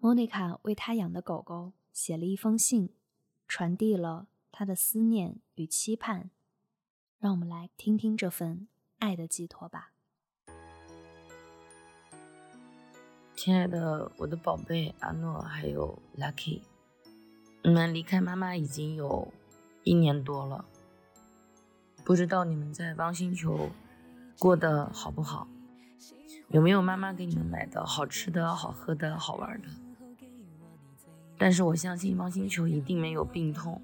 莫妮卡为她养的狗狗写了一封信，传递了她的思念与期盼。让我们来听听这份爱的寄托吧。亲爱的，我的宝贝阿诺，还有 Lucky，你们离开妈妈已经有一年多了，不知道你们在汪星球过得好不好？有没有妈妈给你们买的好吃的、好喝的、好玩的？但是我相信汪星球一定没有病痛。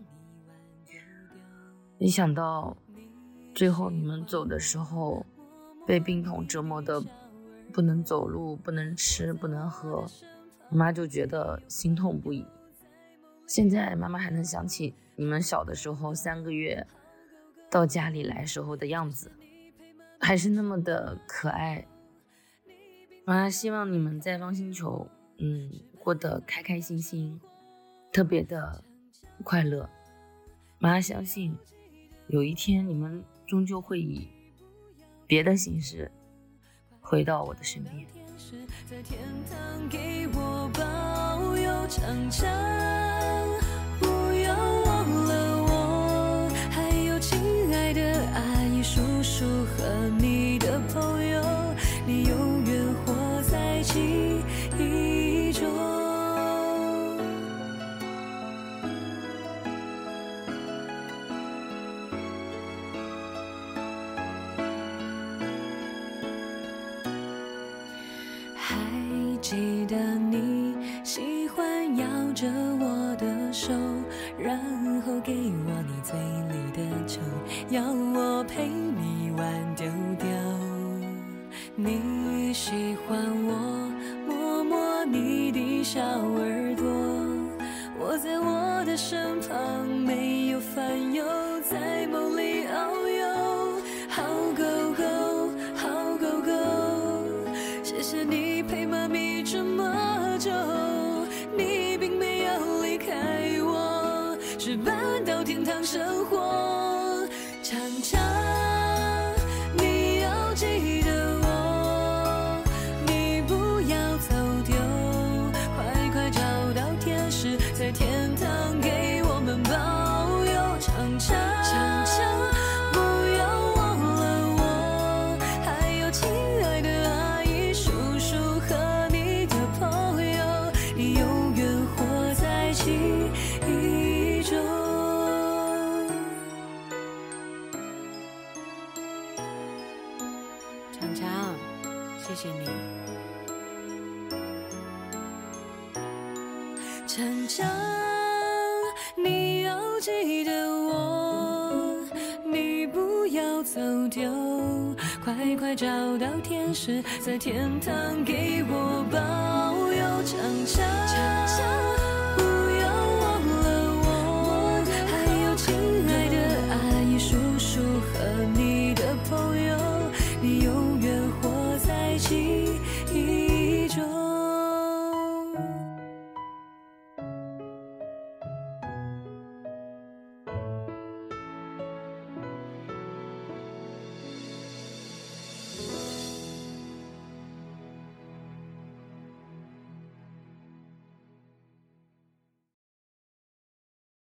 没想到，最后你们走的时候，被病痛折磨的不能走路、不能吃、不能喝，妈妈就觉得心痛不已。现在妈妈还能想起你们小的时候三个月到家里来时候的样子，还是那么的可爱。妈妈希望你们在汪星球，嗯，过得开开心心，特别的快乐。妈相信，有一天你们终究会以别的形式回到我的身边。还记得你喜欢摇着我的手，然后给我你嘴里的酒，要我陪你玩丢丢。你喜欢我摸摸你的小耳朵，我在我的身旁没有烦忧，在梦里天堂生活。常常强，谢谢你。成长，你要记得我，你不要走丢，快快找到天使，在天堂给我抱。